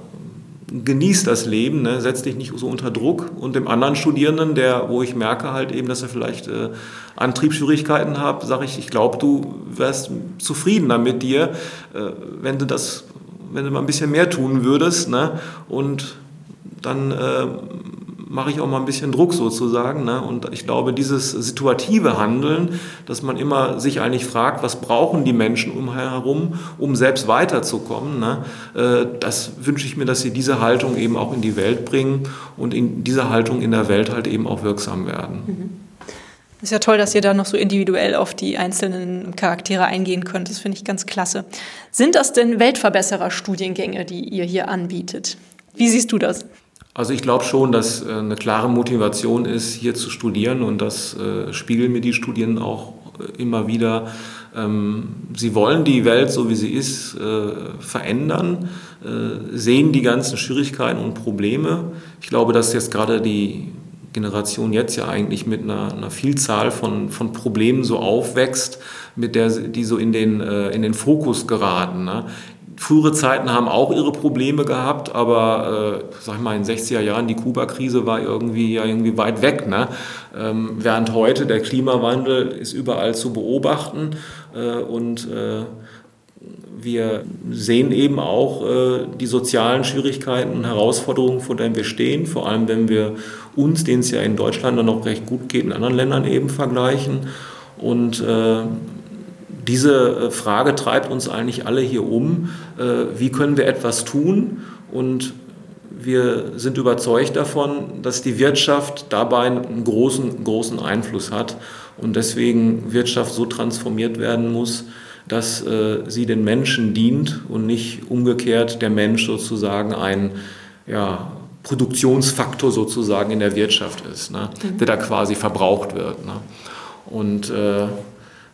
genieß das Leben, ne? setz dich nicht so unter Druck. Und dem anderen Studierenden, der, wo ich merke halt eben, dass er vielleicht äh, Antriebsschwierigkeiten hat, sage ich, ich glaube, du wärst zufriedener mit dir, äh, wenn du das, wenn du mal ein bisschen mehr tun würdest. Ne? Und dann äh, mache ich auch mal ein bisschen Druck sozusagen. Ne? Und ich glaube, dieses situative Handeln, dass man immer sich eigentlich fragt, was brauchen die Menschen umherum, um selbst weiterzukommen, ne? Äh, das wünsche ich mir, dass sie diese Haltung eben auch in die Welt bringen und in dieser Haltung in der Welt halt eben auch wirksam werden. Mhm. Ist ja toll, dass ihr da noch so individuell auf die einzelnen Charaktere eingehen könnt. Das finde ich ganz klasse. Sind das denn Weltverbesserer-Studiengänge, die ihr hier anbietet? Wie siehst du das? Also ich glaube schon, dass äh, eine klare Motivation ist, hier zu studieren und das äh, spiegeln mir die Studierenden auch äh, immer wieder. Ähm, sie wollen die Welt, so wie sie ist, verändern, sehen die ganzen Schwierigkeiten und Probleme. Ich glaube, dass jetzt gerade die Generation jetzt ja eigentlich mit einer, einer Vielzahl von, von Problemen so aufwächst, mit der die so in den, in den Fokus geraten. Ne? Frühere Zeiten haben auch ihre Probleme gehabt, aber äh, sag ich mal, in den 60er Jahren, die Kuba-Krise war irgendwie ja irgendwie weit weg. Ne? Ähm, während heute der Klimawandel ist überall zu beobachten äh, und äh, wir sehen eben auch äh, die sozialen Schwierigkeiten und Herausforderungen, vor denen wir stehen, vor allem wenn wir uns, denen es ja in Deutschland dann noch recht gut geht, in anderen Ländern eben vergleichen. Und äh, diese äh, Frage treibt uns eigentlich alle hier um. Äh, wie können wir etwas tun? Und wir sind überzeugt davon, dass die Wirtschaft dabei einen großen, großen Einfluss hat und deswegen Wirtschaft so transformiert werden muss, dass äh, sie den Menschen dient und nicht umgekehrt der Mensch sozusagen ein ja, Produktionsfaktor sozusagen in der Wirtschaft ist, ne, mhm. der da quasi verbraucht wird. Ne. Und äh,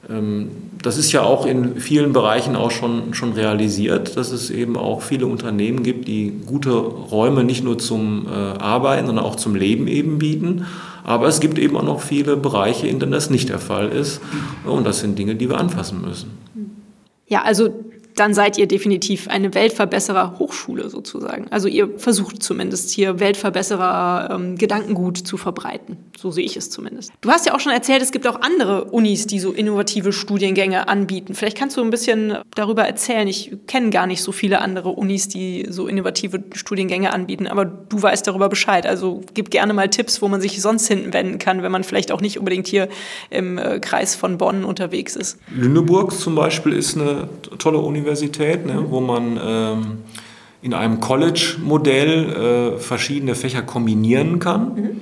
das ist ja auch in vielen Bereichen auch schon, schon realisiert, dass es eben auch viele Unternehmen gibt, die gute Räume nicht nur zum äh, Arbeiten, sondern auch zum Leben eben bieten. Aber es gibt eben auch noch viele Bereiche, in denen das nicht der Fall ist. Und das sind Dinge, die wir anfassen müssen. Ja, also dann seid ihr definitiv eine Weltverbesserer Hochschule sozusagen. Also ihr versucht zumindest hier Weltverbesserer ähm, Gedankengut zu verbreiten. So sehe ich es zumindest. Du hast ja auch schon erzählt, es gibt auch andere Unis, die so innovative Studiengänge anbieten. Vielleicht kannst du ein bisschen darüber erzählen. Ich kenne gar nicht so viele andere Unis, die so innovative Studiengänge anbieten, aber du weißt darüber Bescheid. Also gib gerne mal Tipps, wo man sich sonst hinten wenden kann, wenn man vielleicht auch nicht unbedingt hier im äh, Kreis von Bonn unterwegs ist. Lüneburg zum Beispiel ist eine tolle Uni Universität, ne, wo man ähm, in einem College-Modell äh, verschiedene Fächer kombinieren kann. Mhm.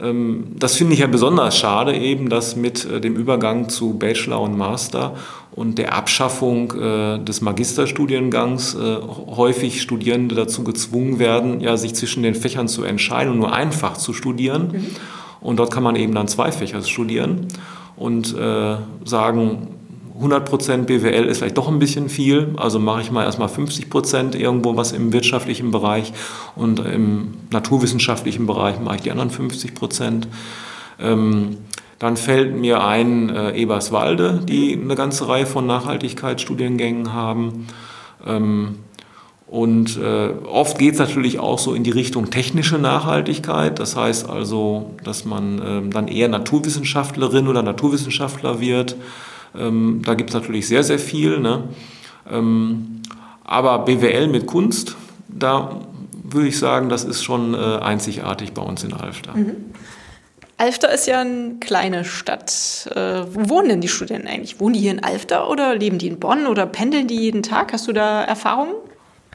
Ähm, das finde ich ja besonders schade, eben, dass mit äh, dem Übergang zu Bachelor und Master und der Abschaffung äh, des Magisterstudiengangs äh, häufig Studierende dazu gezwungen werden, ja, sich zwischen den Fächern zu entscheiden und nur einfach zu studieren. Mhm. Und dort kann man eben dann zwei Fächer studieren und äh, sagen, 100% BWL ist vielleicht doch ein bisschen viel, also mache ich mal erstmal 50% irgendwo was im wirtschaftlichen Bereich und im naturwissenschaftlichen Bereich mache ich die anderen 50%. Ähm, dann fällt mir ein äh, Eberswalde, die eine ganze Reihe von Nachhaltigkeitsstudiengängen haben. Ähm, und äh, oft geht es natürlich auch so in die Richtung technische Nachhaltigkeit. Das heißt also, dass man ähm, dann eher Naturwissenschaftlerin oder Naturwissenschaftler wird. Ähm, da gibt es natürlich sehr, sehr viel. Ne? Ähm, aber BWL mit Kunst, da würde ich sagen, das ist schon äh, einzigartig bei uns in Alfter. Mhm. Alfter ist ja eine kleine Stadt. Äh, wo wohnen denn die Studenten eigentlich? Wohnen die hier in Alfter oder leben die in Bonn oder pendeln die jeden Tag? Hast du da Erfahrungen?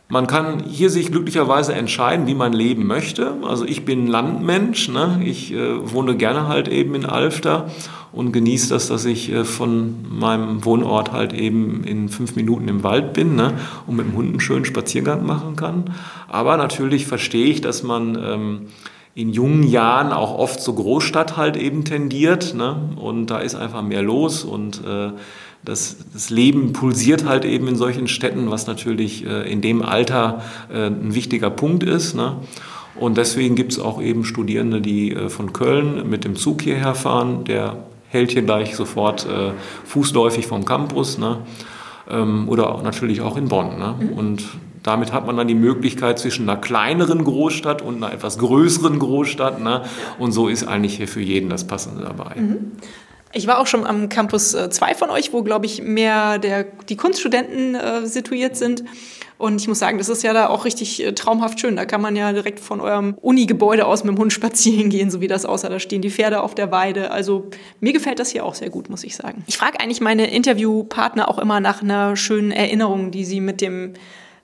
Man kann hier sich glücklicherweise entscheiden, wie man leben möchte. Also ich bin Landmensch, ne? ich äh, wohne gerne halt eben in Alfter und genieße das, dass ich äh, von meinem Wohnort halt eben in fünf Minuten im Wald bin ne? und mit dem Hund einen schönen Spaziergang machen kann. Aber natürlich verstehe ich, dass man ähm, in jungen Jahren auch oft zur Großstadt halt eben tendiert ne? und da ist einfach mehr los und äh, das, das Leben pulsiert halt eben in solchen Städten, was natürlich äh, in dem Alter äh, ein wichtiger Punkt ist. Ne? Und deswegen gibt es auch eben Studierende, die äh, von Köln mit dem Zug hierher fahren. Der hält hier gleich sofort äh, fußläufig vom Campus. Ne? Ähm, oder auch natürlich auch in Bonn. Ne? Mhm. Und damit hat man dann die Möglichkeit zwischen einer kleineren Großstadt und einer etwas größeren Großstadt. Ne? Und so ist eigentlich hier für jeden das Passende dabei. Mhm. Ich war auch schon am Campus 2 äh, von euch, wo, glaube ich, mehr der, die Kunststudenten äh, situiert sind. Und ich muss sagen, das ist ja da auch richtig äh, traumhaft schön. Da kann man ja direkt von eurem Uni-Gebäude aus mit dem Hund spazieren gehen, so wie das aussah. Da stehen die Pferde auf der Weide. Also mir gefällt das hier auch sehr gut, muss ich sagen. Ich frage eigentlich meine Interviewpartner auch immer nach einer schönen Erinnerung, die sie mit dem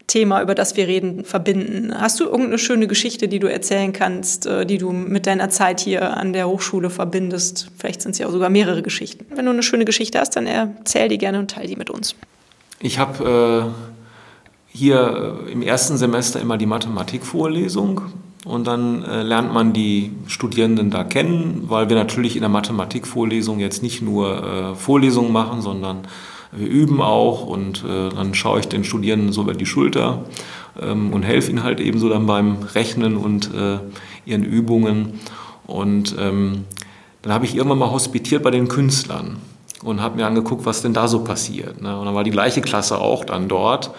Thema, über das wir reden, verbinden. Hast du irgendeine schöne Geschichte, die du erzählen kannst, äh, die du mit deiner Zeit hier an der Hochschule verbindest? Vielleicht sind es ja auch sogar mehrere Geschichten. Wenn du eine schöne Geschichte hast, dann erzähl die gerne und teile die mit uns. Ich habe äh, hier äh, im ersten Semester immer die Mathematikvorlesung und dann äh, lernt man die Studierenden da kennen, weil wir natürlich in der Mathematikvorlesung jetzt nicht nur äh, Vorlesungen machen, sondern wir üben auch und äh, dann schaue ich den Studierenden so über die Schulter ähm, und helfe ihnen halt eben so dann beim Rechnen und äh, ihren Übungen. Und ähm, dann habe ich irgendwann mal hospitiert bei den Künstlern und habe mir angeguckt, was denn da so passiert. Ne? Und dann war die gleiche Klasse auch dann dort.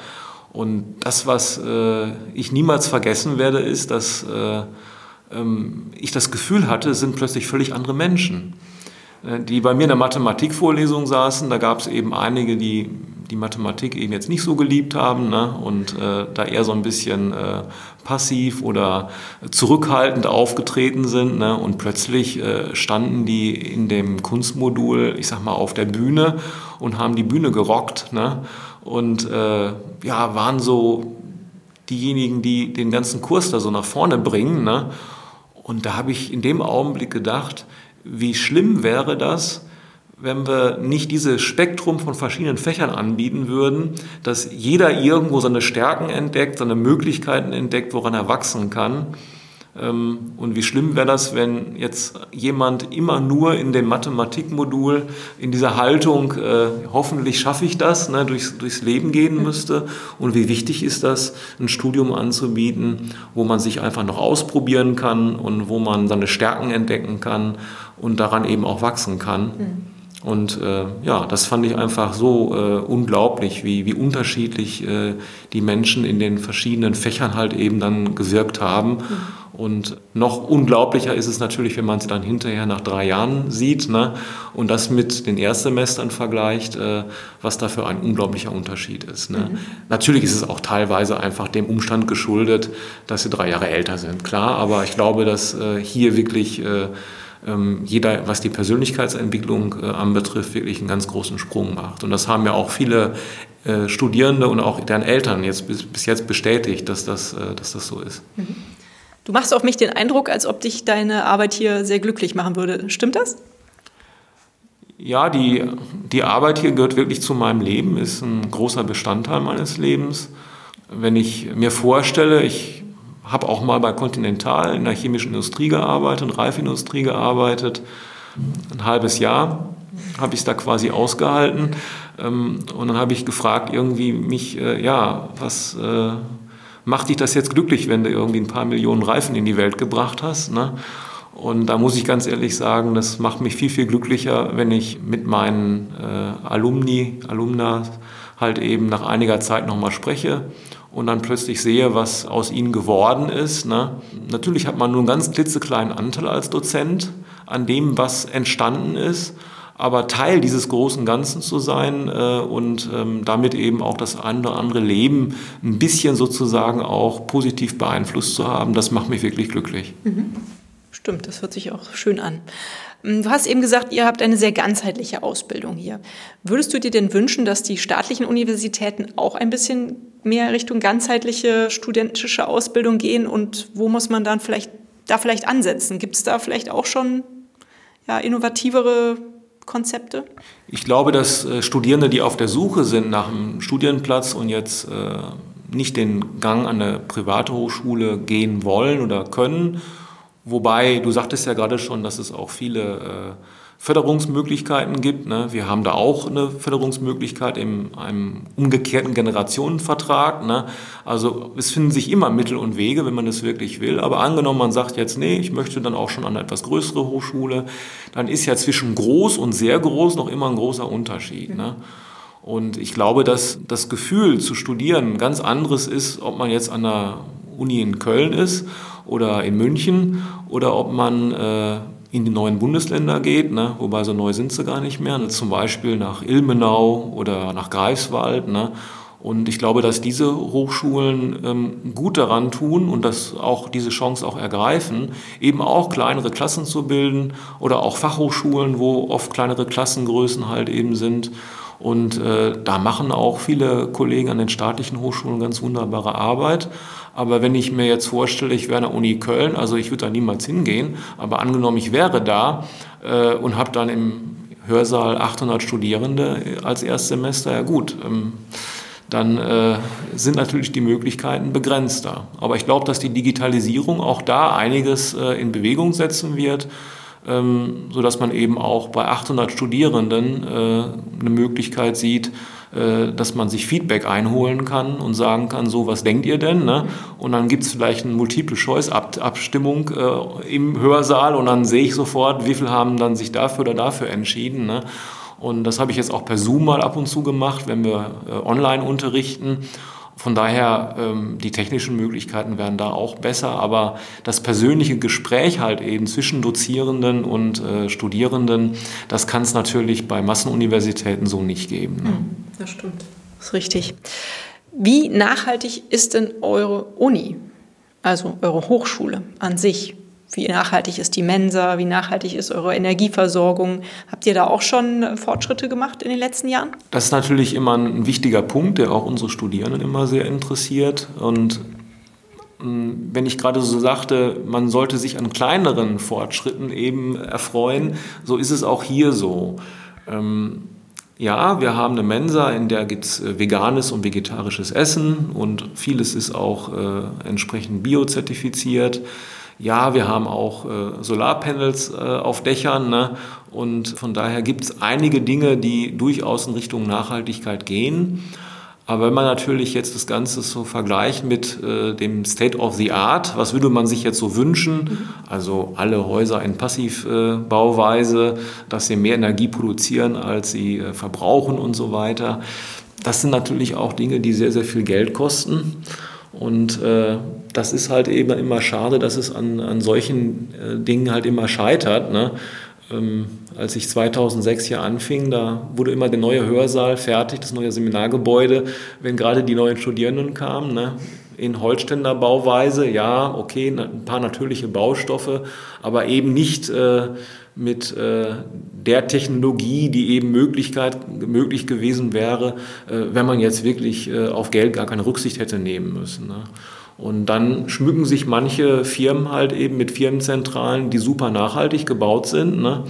Und das, was äh, ich niemals vergessen werde, ist, dass äh, ähm, ich das Gefühl hatte, es sind plötzlich völlig andere Menschen. Äh, die bei mir in der Mathematikvorlesung saßen. Da gab es eben einige, die die Mathematik eben jetzt nicht so geliebt haben ne? und äh, da eher so ein bisschen äh, passiv oder zurückhaltend aufgetreten sind. Ne? Und plötzlich äh, standen die in dem Kunstmodul, ich sag mal, auf der Bühne und haben die Bühne gerockt. Ne? Und äh, ja, waren so diejenigen, die den ganzen Kurs da so nach vorne bringen. Ne? Und da habe ich in dem Augenblick gedacht, wie schlimm wäre das, wenn wir nicht dieses Spektrum von verschiedenen Fächern anbieten würden, dass jeder irgendwo seine Stärken entdeckt, seine Möglichkeiten entdeckt, woran er wachsen kann? Ähm, und wie schlimm wäre das, wenn jetzt jemand immer nur in dem Mathematikmodul in dieser Haltung, äh, hoffentlich schaffe ich das, ne, durchs, durchs Leben gehen müsste. Und wie wichtig ist das, ein Studium anzubieten, wo man sich einfach noch ausprobieren kann und wo man seine Stärken entdecken kann und daran eben auch wachsen kann. Mhm. Und äh, ja, das fand ich einfach so äh, unglaublich, wie, wie unterschiedlich äh, die Menschen in den verschiedenen Fächern halt eben dann gewirkt haben. Mhm. Und noch unglaublicher ist es natürlich, wenn man es dann hinterher nach drei Jahren sieht ne? und das mit den Erstsemestern vergleicht, äh, was da für ein unglaublicher Unterschied ist. Ne? Mhm. Natürlich ist es auch teilweise einfach dem Umstand geschuldet, dass sie drei Jahre älter sind, klar, aber ich glaube, dass äh, hier wirklich äh, jeder, was die Persönlichkeitsentwicklung äh, anbetrifft, wirklich einen ganz großen Sprung macht. Und das haben ja auch viele äh, Studierende und auch deren Eltern jetzt bis, bis jetzt bestätigt, dass das, äh, dass das so ist. Mhm. Du machst auf mich den Eindruck, als ob dich deine Arbeit hier sehr glücklich machen würde. Stimmt das? Ja, die, die Arbeit hier gehört wirklich zu meinem Leben, ist ein großer Bestandteil meines Lebens. Wenn ich mir vorstelle, ich habe auch mal bei Continental in der chemischen Industrie gearbeitet, Reifindustrie gearbeitet. Ein halbes Jahr habe ich es da quasi ausgehalten. Ähm, und dann habe ich gefragt, irgendwie mich, äh, ja, was äh, macht dich das jetzt glücklich, wenn du irgendwie ein paar Millionen Reifen in die Welt gebracht hast? Ne? Und da muss ich ganz ehrlich sagen, das macht mich viel, viel glücklicher, wenn ich mit meinen äh, Alumni, Alumna halt eben nach einiger Zeit nochmal spreche und dann plötzlich sehe, was aus ihnen geworden ist. Ne? Natürlich hat man nur einen ganz klitzekleinen Anteil als Dozent an dem, was entstanden ist, aber Teil dieses großen Ganzen zu sein äh, und ähm, damit eben auch das andere, andere Leben ein bisschen sozusagen auch positiv beeinflusst zu haben, das macht mich wirklich glücklich. Mhm. Stimmt, das hört sich auch schön an. Ähm, du hast eben gesagt, ihr habt eine sehr ganzheitliche Ausbildung hier. Würdest du dir denn wünschen, dass die staatlichen Universitäten auch ein bisschen mehr Richtung ganzheitliche studentische Ausbildung gehen und wo muss man dann vielleicht da vielleicht ansetzen? Gibt es da vielleicht auch schon ja, innovativere Konzepte? Ich glaube, dass äh, Studierende, die auf der Suche sind nach einem Studienplatz und jetzt äh, nicht den Gang an eine private Hochschule gehen wollen oder können, wobei du sagtest ja gerade schon, dass es auch viele äh, Förderungsmöglichkeiten gibt. Ne? Wir haben da auch eine Förderungsmöglichkeit in einem umgekehrten Generationenvertrag. Ne? Also es finden sich immer Mittel und Wege, wenn man das wirklich will. Aber angenommen, man sagt jetzt, nee, ich möchte dann auch schon an eine etwas größere Hochschule, dann ist ja zwischen groß und sehr groß noch immer ein großer Unterschied. Ne? Und ich glaube, dass das Gefühl zu studieren ganz anderes ist, ob man jetzt an der Uni in Köln ist oder in München oder ob man äh, in die neuen Bundesländer geht, ne? wobei so neu sind sie gar nicht mehr, ne? zum Beispiel nach Ilmenau oder nach Greifswald. Ne? Und ich glaube, dass diese Hochschulen ähm, gut daran tun und dass auch diese Chance auch ergreifen, eben auch kleinere Klassen zu bilden oder auch Fachhochschulen, wo oft kleinere Klassengrößen halt eben sind. Und äh, da machen auch viele Kollegen an den staatlichen Hochschulen ganz wunderbare Arbeit. Aber wenn ich mir jetzt vorstelle, ich wäre an der Uni Köln, also ich würde da niemals hingehen, aber angenommen, ich wäre da äh, und habe dann im Hörsaal 800 Studierende als Erstsemester, ja gut, ähm, dann äh, sind natürlich die Möglichkeiten begrenzter. Aber ich glaube, dass die Digitalisierung auch da einiges äh, in Bewegung setzen wird, ähm, sodass man eben auch bei 800 Studierenden äh, eine Möglichkeit sieht, dass man sich Feedback einholen kann und sagen kann, so, was denkt ihr denn? Ne? Und dann gibt es vielleicht eine Multiple-Choice-Abstimmung äh, im Hörsaal und dann sehe ich sofort, wie viele haben dann sich dafür oder dafür entschieden. Ne? Und das habe ich jetzt auch per Zoom mal ab und zu gemacht, wenn wir äh, online unterrichten. Von daher, ähm, die technischen Möglichkeiten werden da auch besser, aber das persönliche Gespräch halt eben zwischen Dozierenden und äh, Studierenden, das kann es natürlich bei Massenuniversitäten so nicht geben. Ne? Hm, das stimmt. Das ist richtig. Wie nachhaltig ist denn eure Uni, also eure Hochschule an sich? Wie nachhaltig ist die Mensa? Wie nachhaltig ist eure Energieversorgung? Habt ihr da auch schon äh, Fortschritte gemacht in den letzten Jahren? Das ist natürlich immer ein wichtiger Punkt, der auch unsere Studierenden immer sehr interessiert. Und mm, wenn ich gerade so sagte, man sollte sich an kleineren Fortschritten eben erfreuen, so ist es auch hier so. Ähm, ja, wir haben eine Mensa, in der gibt es äh, veganes und vegetarisches Essen und vieles ist auch äh, entsprechend biozertifiziert. Ja, wir haben auch äh, Solarpanels äh, auf Dächern ne? und von daher gibt es einige Dinge, die durchaus in Richtung Nachhaltigkeit gehen. Aber wenn man natürlich jetzt das Ganze so vergleicht mit äh, dem State of the Art, was würde man sich jetzt so wünschen? Also alle Häuser in Passivbauweise, dass sie mehr Energie produzieren, als sie äh, verbrauchen und so weiter. Das sind natürlich auch Dinge, die sehr, sehr viel Geld kosten. Und äh, das ist halt eben immer schade, dass es an, an solchen äh, Dingen halt immer scheitert. Ne? Ähm, als ich 2006 hier anfing, da wurde immer der neue Hörsaal fertig, das neue Seminargebäude, wenn gerade die neuen Studierenden kamen. Ne? In Holzständer Bauweise, ja, okay, ein paar natürliche Baustoffe, aber eben nicht äh, mit äh, der Technologie, die eben Möglichkeit, möglich gewesen wäre, äh, wenn man jetzt wirklich äh, auf Geld gar keine Rücksicht hätte nehmen müssen. Ne? Und dann schmücken sich manche Firmen halt eben mit Firmenzentralen, die super nachhaltig gebaut sind. Ne?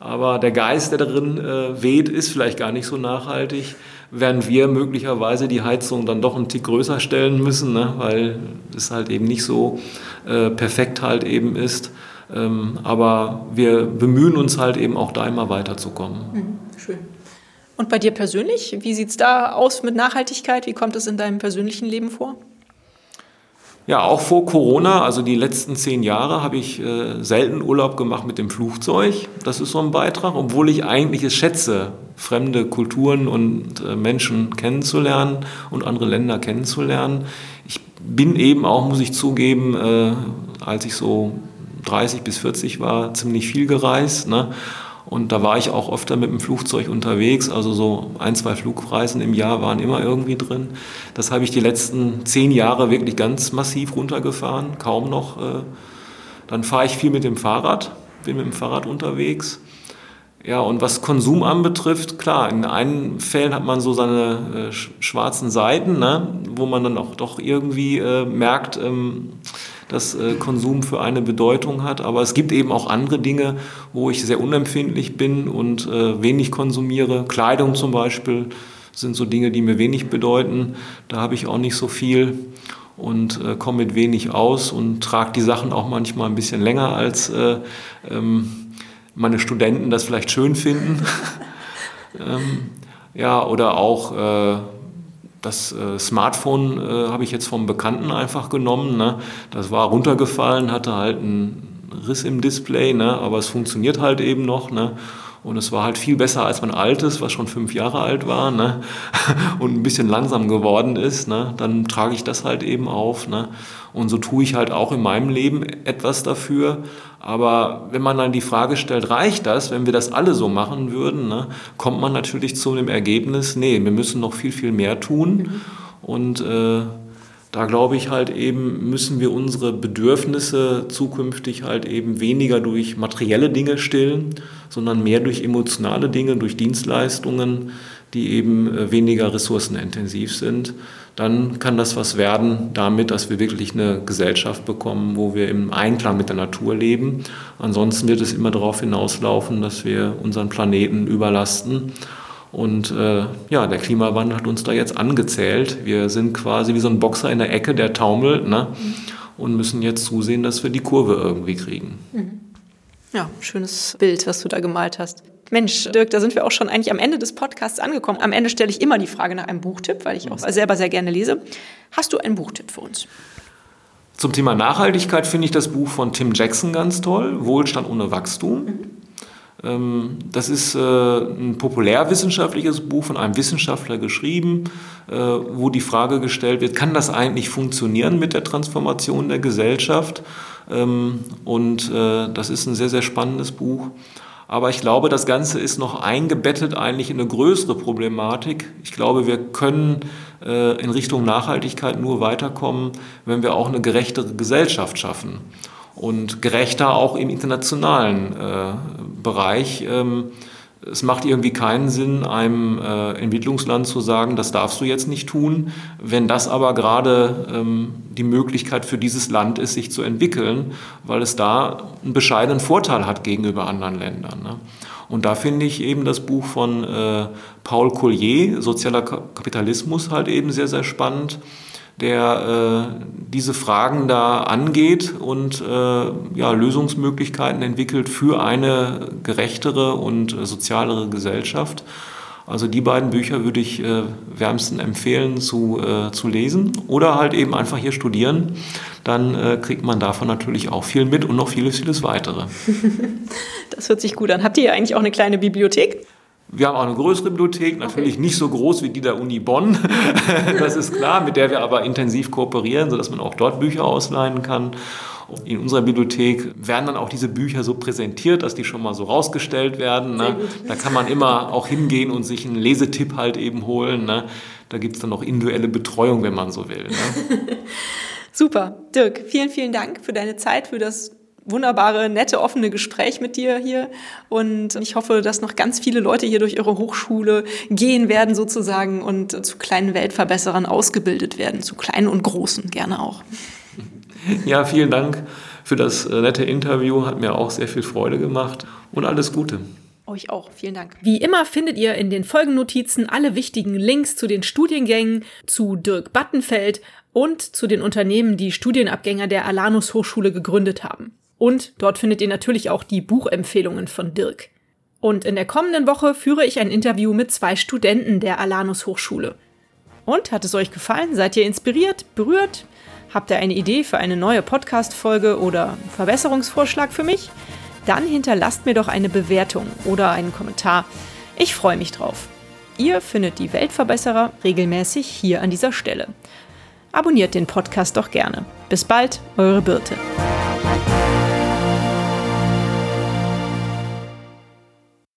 Aber der Geist, der darin äh, weht, ist vielleicht gar nicht so nachhaltig, während wir möglicherweise die Heizung dann doch einen Tick größer stellen müssen, ne? weil es halt eben nicht so äh, perfekt halt eben ist. Ähm, aber wir bemühen uns halt eben auch da immer weiterzukommen. Mhm, schön. Und bei dir persönlich, wie sieht es da aus mit Nachhaltigkeit? Wie kommt es in deinem persönlichen Leben vor? Ja, auch vor Corona, also die letzten zehn Jahre, habe ich äh, selten Urlaub gemacht mit dem Flugzeug. Das ist so ein Beitrag, obwohl ich eigentlich es schätze, fremde Kulturen und äh, Menschen kennenzulernen und andere Länder kennenzulernen. Ich bin eben auch, muss ich zugeben, äh, als ich so 30 bis 40 war, ziemlich viel gereist. Ne? Und da war ich auch öfter mit dem Flugzeug unterwegs. Also so ein, zwei Flugreisen im Jahr waren immer irgendwie drin. Das habe ich die letzten zehn Jahre wirklich ganz massiv runtergefahren, kaum noch. Äh. Dann fahre ich viel mit dem Fahrrad, bin mit dem Fahrrad unterwegs. Ja, und was Konsum anbetrifft, klar, in einen Fällen hat man so seine äh, schwarzen Seiten, ne, wo man dann auch doch irgendwie äh, merkt, ähm, dass äh, Konsum für eine Bedeutung hat. Aber es gibt eben auch andere Dinge, wo ich sehr unempfindlich bin und äh, wenig konsumiere. Kleidung zum Beispiel sind so Dinge, die mir wenig bedeuten. Da habe ich auch nicht so viel und äh, komme mit wenig aus und trage die Sachen auch manchmal ein bisschen länger als äh, ähm, meine Studenten das vielleicht schön finden. ähm, ja, oder auch äh, das äh, Smartphone äh, habe ich jetzt vom Bekannten einfach genommen. Ne? Das war runtergefallen, hatte halt einen Riss im Display, ne? aber es funktioniert halt eben noch. Ne? Und es war halt viel besser als mein altes, was schon fünf Jahre alt war ne? und ein bisschen langsam geworden ist. Ne? Dann trage ich das halt eben auf. Ne? Und so tue ich halt auch in meinem Leben etwas dafür. Aber wenn man dann die Frage stellt, reicht das, wenn wir das alle so machen würden, ne? kommt man natürlich zu dem Ergebnis, nee, wir müssen noch viel, viel mehr tun. Mhm. Und äh, da glaube ich halt eben, müssen wir unsere Bedürfnisse zukünftig halt eben weniger durch materielle Dinge stillen, sondern mehr durch emotionale Dinge, durch Dienstleistungen, die eben äh, weniger ressourcenintensiv sind. Dann kann das was werden damit, dass wir wirklich eine Gesellschaft bekommen, wo wir im Einklang mit der Natur leben. Ansonsten wird es immer darauf hinauslaufen, dass wir unseren Planeten überlasten und äh, ja, der Klimawandel hat uns da jetzt angezählt. Wir sind quasi wie so ein Boxer in der Ecke, der taumelt ne? Mhm. und müssen jetzt zusehen, dass wir die Kurve irgendwie kriegen. Mhm. Ja, schönes Bild, was du da gemalt hast. Mensch, Dirk, da sind wir auch schon eigentlich am Ende des Podcasts angekommen. Am Ende stelle ich immer die Frage nach einem Buchtipp, weil ich auch selber sehr gerne lese. Hast du einen Buchtipp für uns? Zum Thema Nachhaltigkeit finde ich das Buch von Tim Jackson ganz toll, Wohlstand ohne Wachstum. Mhm. Ähm, das ist äh, ein populärwissenschaftliches Buch von einem Wissenschaftler geschrieben, äh, wo die Frage gestellt wird, kann das eigentlich funktionieren mit der Transformation der Gesellschaft? Ähm, und äh, das ist ein sehr, sehr spannendes Buch. Aber ich glaube, das Ganze ist noch eingebettet eigentlich in eine größere Problematik. Ich glaube, wir können in Richtung Nachhaltigkeit nur weiterkommen, wenn wir auch eine gerechtere Gesellschaft schaffen und gerechter auch im internationalen äh, Bereich. Ähm, es macht irgendwie keinen Sinn, einem äh, Entwicklungsland zu sagen, das darfst du jetzt nicht tun, wenn das aber gerade ähm, die Möglichkeit für dieses Land ist, sich zu entwickeln, weil es da einen bescheidenen Vorteil hat gegenüber anderen Ländern. Ne? Und da finde ich eben das Buch von äh, Paul Collier, Sozialer Kapitalismus, halt eben sehr, sehr spannend der äh, diese Fragen da angeht und äh, ja, Lösungsmöglichkeiten entwickelt für eine gerechtere und äh, sozialere Gesellschaft. Also die beiden Bücher würde ich äh, wärmsten empfehlen zu, äh, zu lesen oder halt eben einfach hier studieren. Dann äh, kriegt man davon natürlich auch viel mit und noch vieles, vieles weitere. Das hört sich gut an. Habt ihr eigentlich auch eine kleine Bibliothek? Wir haben auch eine größere Bibliothek, natürlich okay. nicht so groß wie die der Uni Bonn, das ist klar, mit der wir aber intensiv kooperieren, sodass man auch dort Bücher ausleihen kann. In unserer Bibliothek werden dann auch diese Bücher so präsentiert, dass die schon mal so rausgestellt werden. Ne? Da kann man immer auch hingehen und sich einen Lesetipp halt eben holen. Ne? Da gibt es dann auch individuelle Betreuung, wenn man so will. Ne? Super. Dirk, vielen, vielen Dank für deine Zeit, für das wunderbare, nette, offene Gespräch mit dir hier. Und ich hoffe, dass noch ganz viele Leute hier durch ihre Hochschule gehen werden sozusagen und zu kleinen Weltverbesserern ausgebildet werden, zu kleinen und großen gerne auch. Ja, vielen Dank für das äh, nette Interview. Hat mir auch sehr viel Freude gemacht und alles Gute. Euch auch. Vielen Dank. Wie immer findet ihr in den Folgennotizen alle wichtigen Links zu den Studiengängen, zu Dirk Battenfeld und zu den Unternehmen, die Studienabgänger der Alanus Hochschule gegründet haben. Und dort findet ihr natürlich auch die Buchempfehlungen von Dirk. Und in der kommenden Woche führe ich ein Interview mit zwei Studenten der Alanus Hochschule. Und hat es euch gefallen? Seid ihr inspiriert, berührt? Habt ihr eine Idee für eine neue Podcast-Folge oder Verbesserungsvorschlag für mich? Dann hinterlasst mir doch eine Bewertung oder einen Kommentar. Ich freue mich drauf. Ihr findet die Weltverbesserer regelmäßig hier an dieser Stelle. Abonniert den Podcast doch gerne. Bis bald, eure Birte.